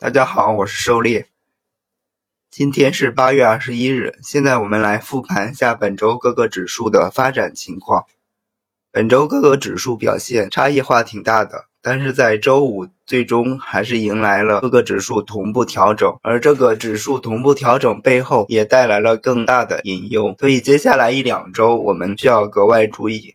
大家好，我是狩猎。今天是八月二十一日，现在我们来复盘一下本周各个指数的发展情况。本周各个指数表现差异化挺大的，但是在周五最终还是迎来了各个指数同步调整，而这个指数同步调整背后也带来了更大的隐忧，所以接下来一两周我们需要格外注意。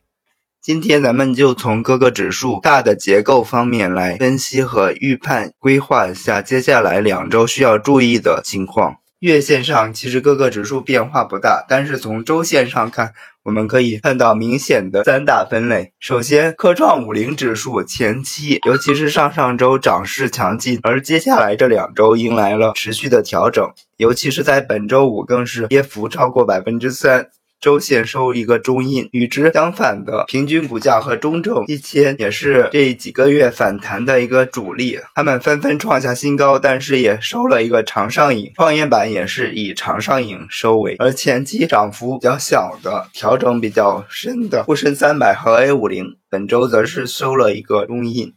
今天咱们就从各个指数大的结构方面来分析和预判，规划一下接下来两周需要注意的情况。月线上其实各个指数变化不大，但是从周线上看，我们可以看到明显的三大分类。首先，科创五零指数前期，尤其是上上周涨势强劲，而接下来这两周迎来了持续的调整，尤其是在本周五更是跌幅超过百分之三。周线收一个中阴，与之相反的平均股价和中证一千也是这几个月反弹的一个主力，他们纷纷创下新高，但是也收了一个长上影。创业板也是以长上影收尾，而前期涨幅比较小的、调整比较深的沪深三百和 A 五零，本周则是收了一个中阴。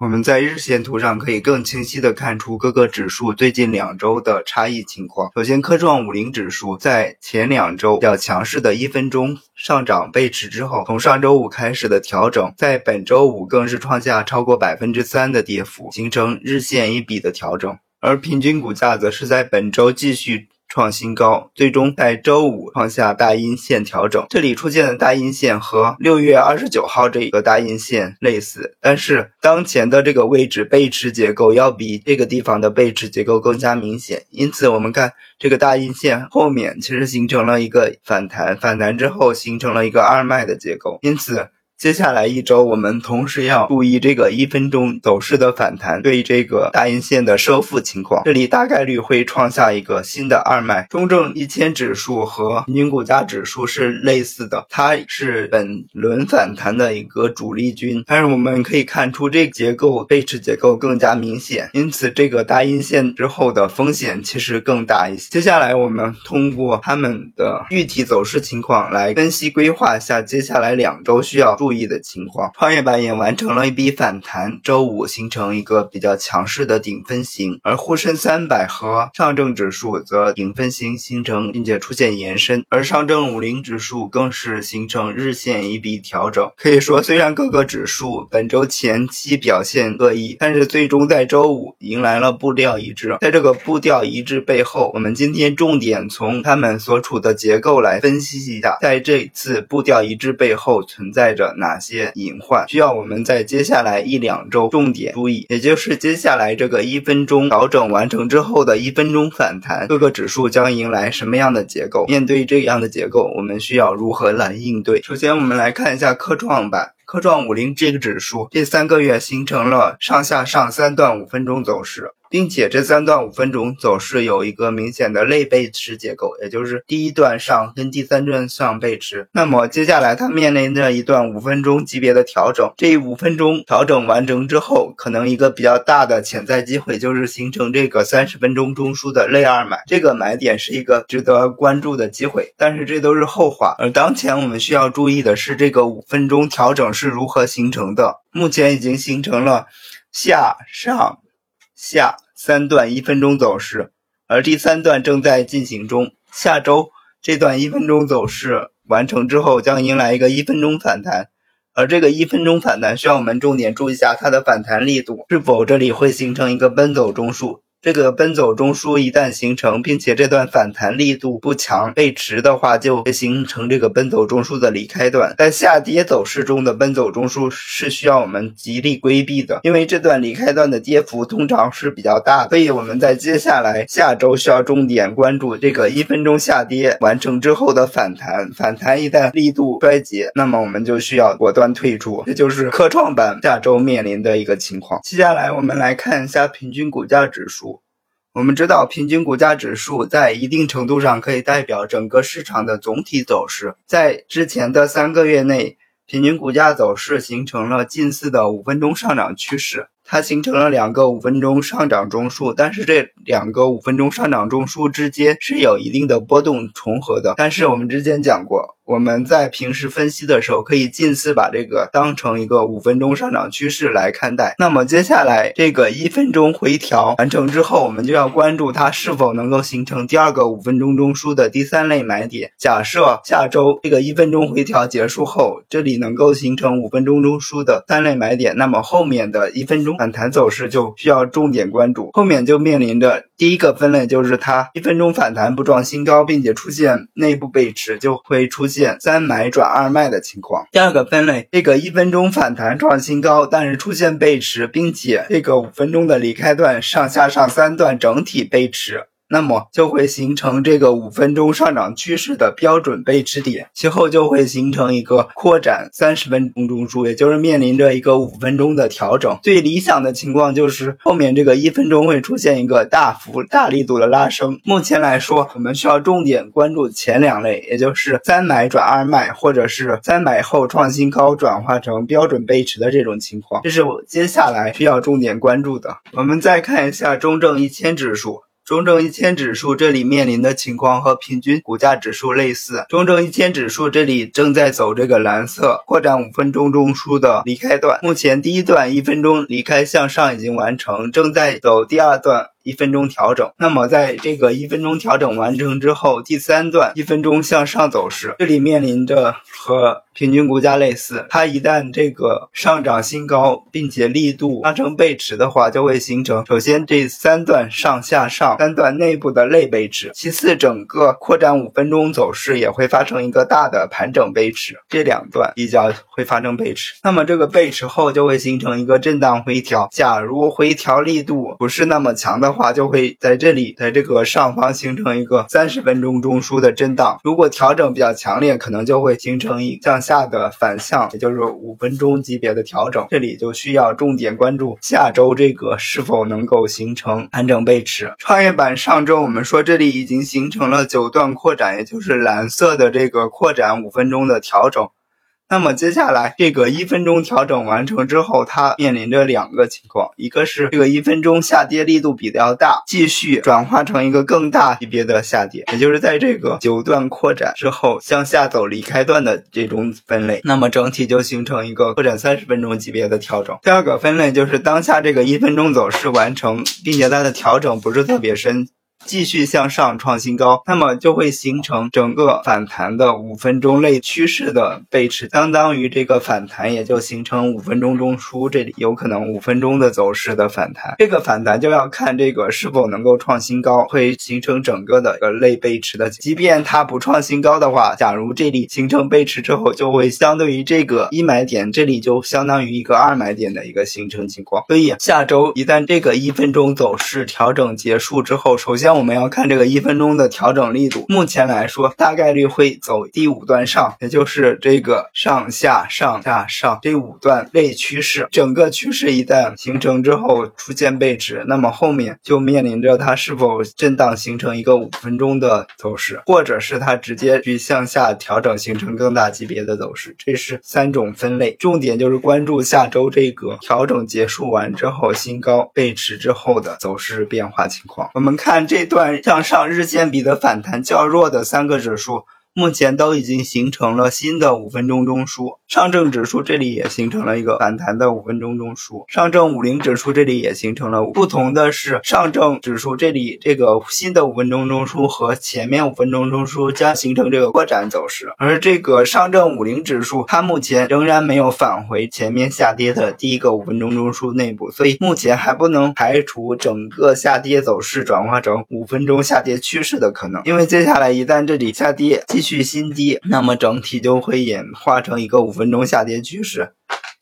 我们在日线图上可以更清晰的看出各个指数最近两周的差异情况。首先，科创五零指数在前两周较强势的一分钟上涨背驰之后，从上周五开始的调整，在本周五更是创下超过百分之三的跌幅，形成日线一笔的调整。而平均股价则是在本周继续。创新高，最终在周五创下大阴线调整。这里出现的大阴线和六月二十九号这个大阴线类似，但是当前的这个位置背驰结构要比这个地方的背驰结构更加明显。因此，我们看这个大阴线后面其实形成了一个反弹，反弹之后形成了一个二脉的结构。因此。接下来一周，我们同时要注意这个一分钟走势的反弹，对这个大阴线的收复情况。这里大概率会创下一个新的二脉。中证一千指数和平均股价指数是类似的，它是本轮反弹的一个主力军。但是我们可以看出，这个结构背驰结构更加明显，因此这个大阴线之后的风险其实更大一些。接下来我们通过他们的具体走势情况来分析规划一下接下来两周需要注。注意的情况，创业板也完成了一笔反弹，周五形成一个比较强势的顶分型，而沪深三百和上证指数则顶分型形成，并且出现延伸，而上证五零指数更是形成日线一笔调整。可以说，虽然各个指数本周前期表现各异，但是最终在周五迎来了步调一致。在这个步调一致背后，我们今天重点从他们所处的结构来分析一下，在这次步调一致背后存在着。哪些隐患需要我们在接下来一两周重点注意？也就是接下来这个一分钟调整完成之后的一分钟反弹，各个指数将迎来什么样的结构？面对这样的结构，我们需要如何来应对？首先，我们来看一下科创板。科创五零这个指数，这三个月形成了上下上三段五分钟走势，并且这三段五分钟走势有一个明显的类背驰结构，也就是第一段上跟第三段上背驰。那么接下来它面临着一段五分钟级别的调整，这五分钟调整完成之后，可能一个比较大的潜在机会就是形成这个三十分钟中枢的类二买，这个买点是一个值得关注的机会。但是这都是后话，而当前我们需要注意的是这个五分钟调整。是如何形成的？目前已经形成了下上下三段一分钟走势，而第三段正在进行中。下周这段一分钟走势完成之后，将迎来一个一分钟反弹，而这个一分钟反弹需要我们重点注意一下它的反弹力度是否这里会形成一个奔走中枢。这个奔走中枢一旦形成，并且这段反弹力度不强，背驰的话就会形成这个奔走中枢的离开段。在下跌走势中的奔走中枢是需要我们极力规避的，因为这段离开段的跌幅通常是比较大，所以我们在接下来下周需要重点关注这个一分钟下跌完成之后的反弹。反弹一旦力度衰竭，那么我们就需要果断退出。这就是科创板下周面临的一个情况。接下来我们来看一下平均股价指数。我们知道，平均股价指数在一定程度上可以代表整个市场的总体走势。在之前的三个月内，平均股价走势形成了近似的五分钟上涨趋势。它形成了两个五分钟上涨中枢，但是这两个五分钟上涨中枢之间是有一定的波动重合的。但是我们之前讲过，我们在平时分析的时候，可以近似把这个当成一个五分钟上涨趋势来看待。那么接下来这个一分钟回调完成之后，我们就要关注它是否能够形成第二个五分钟中枢的第三类买点。假设下周这个一分钟回调结束后，这里能够形成五分钟中枢的三类买点，那么后面的一分钟反弹走势就需要重点关注。后面就面临着第一个分类，就是它一分钟反弹不创新高，并且出现内部背驰，就会出现现三买转二卖的情况。第二个分类，这个一分钟反弹创新高，但是出现背驰，并且这个五分钟的离开段上下上三段整体背驰。那么就会形成这个五分钟上涨趋势的标准背驰点，其后就会形成一个扩展三十分钟中枢，也就是面临着一个五分钟的调整。最理想的情况就是后面这个一分钟会出现一个大幅大力度的拉升。目前来说，我们需要重点关注前两类，也就是三买转二卖，或者是三买后创新高转化成标准背驰的这种情况，这是我接下来需要重点关注的。我们再看一下中证一千指数。中证一千指数这里面临的情况和平均股价指数类似。中证一千指数这里正在走这个蓝色扩展五分钟中枢的离开段，目前第一段一分钟离开向上已经完成，正在走第二段。一分钟调整，那么在这个一分钟调整完成之后，第三段一分钟向上走势，这里面临着和平均股价类似，它一旦这个上涨新高，并且力度发生背驰的话，就会形成首先这三段上下上三段内部的类背驰，其次整个扩展五分钟走势也会发生一个大的盘整背驰，这两段比较会发生背驰，那么这个背驰后就会形成一个震荡回调，假如回调力度不是那么强的。话就会在这里，在这个上方形成一个三十分钟中枢的震荡。如果调整比较强烈，可能就会形成一向下的反向，也就是五分钟级别的调整。这里就需要重点关注下周这个是否能够形成盘整背驰。创业板上周我们说这里已经形成了九段扩展，也就是蓝色的这个扩展五分钟的调整。那么接下来这个一分钟调整完成之后，它面临着两个情况，一个是这个一分钟下跌力度比较大，继续转化成一个更大级别的下跌，也就是在这个九段扩展之后向下走离开段的这种分类，那么整体就形成一个扩展三十分钟级别的调整。第二个分类就是当下这个一分钟走势完成，并且它的调整不是特别深。继续向上创新高，那么就会形成整个反弹的五分钟类趋势的背驰，相当于这个反弹也就形成五分钟中枢，这里有可能五分钟的走势的反弹。这个反弹就要看这个是否能够创新高，会形成整个的一个类背驰的。即便它不创新高的话，假如这里形成背驰之后，就会相对于这个一买点，这里就相当于一个二买点的一个形成情况。所以下周一旦这个一分钟走势调整结束之后，首先。那我们要看这个一分钟的调整力度，目前来说大概率会走第五段上，也就是这个上下上下上这五段类趋势。整个趋势一旦形成之后出现背驰，那么后面就面临着它是否震荡形成一个五分钟的走势，或者是它直接去向下调整形成更大级别的走势。这是三种分类，重点就是关注下周这个调整结束完之后新高背驰之后的走势变化情况。我们看这。这段向上日线比的反弹较弱的三个指数。目前都已经形成了新的五分钟中枢，上证指数这里也形成了一个反弹的五分钟中枢，上证五零指数这里也形成了。不同的是，上证指数这里这个新的五分钟中枢和前面五分钟中枢将形成这个扩展走势，而这个上证五零指数它目前仍然没有返回前面下跌的第一个五分钟中枢内部，所以目前还不能排除整个下跌走势转化成五分钟下跌趋势的可能，因为接下来一旦这里下跌。续新低，那么整体就会演化成一个五分钟下跌趋势，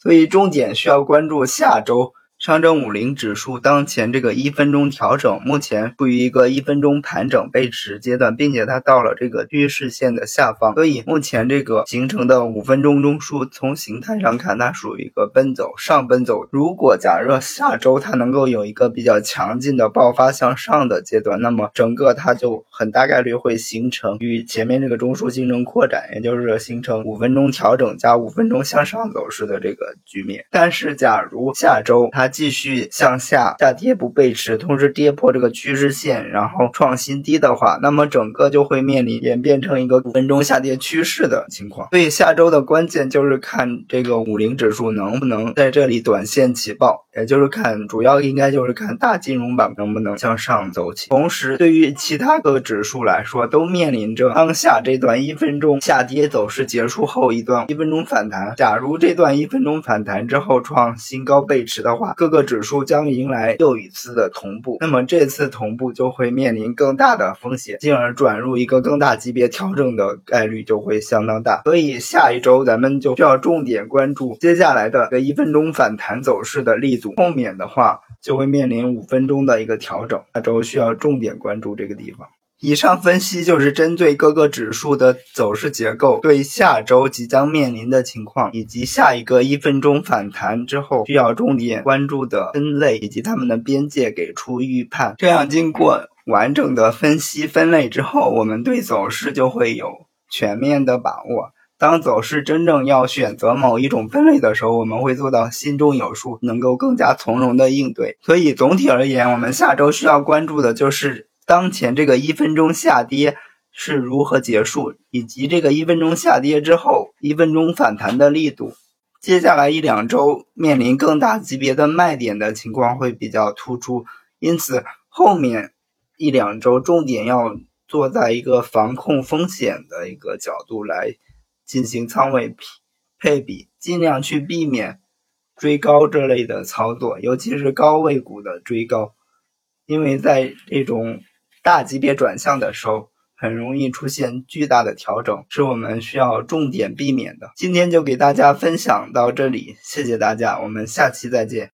所以重点需要关注下周。上证五零指数当前这个一分钟调整，目前处于一个一分钟盘整背驰阶段，并且它到了这个趋势线的下方，所以目前这个形成的五分钟中枢，从形态上看，它属于一个奔走上奔走。如果假设下周它能够有一个比较强劲的爆发向上的阶段，那么整个它就很大概率会形成与前面这个中枢形成扩展，也就是形成五分钟调整加五分钟向上走势的这个局面。但是假如下周它继续向下下跌不背驰，同时跌破这个趋势线，然后创新低的话，那么整个就会面临演变成一个五分钟下跌趋势的情况。所以下周的关键就是看这个五零指数能不能在这里短线起爆，也就是看主要应该就是看大金融板能不能向上走起。同时，对于其他各个指数来说，都面临着当下这段一分钟下跌走势结束后一段一分钟反弹。假如这段一分钟反弹之后创新高背驰的话，各个指数将迎来又一次的同步。那么这次同步就会面临更大的风险，进而转入一个更大级别调整的概率就会相当大。所以下一周咱们就需要重点关注接下来的个一分钟反弹走势的力度后面的话就会面临五分钟的一个调整，下周需要重点关注这个地方。以上分析就是针对各个指数的走势结构，对下周即将面临的情况，以及下一个一分钟反弹之后需要重点关注的分类以及它们的边界给出预判。这样经过完整的分析分类之后，我们对走势就会有全面的把握。当走势真正要选择某一种分类的时候，我们会做到心中有数，能够更加从容的应对。所以总体而言，我们下周需要关注的就是。当前这个一分钟下跌是如何结束，以及这个一分钟下跌之后一分钟反弹的力度，接下来一两周面临更大级别的卖点的情况会比较突出，因此后面一两周重点要做在一个防控风险的一个角度来进行仓位配配比，尽量去避免追高这类的操作，尤其是高位股的追高，因为在这种。大级别转向的时候，很容易出现巨大的调整，是我们需要重点避免的。今天就给大家分享到这里，谢谢大家，我们下期再见。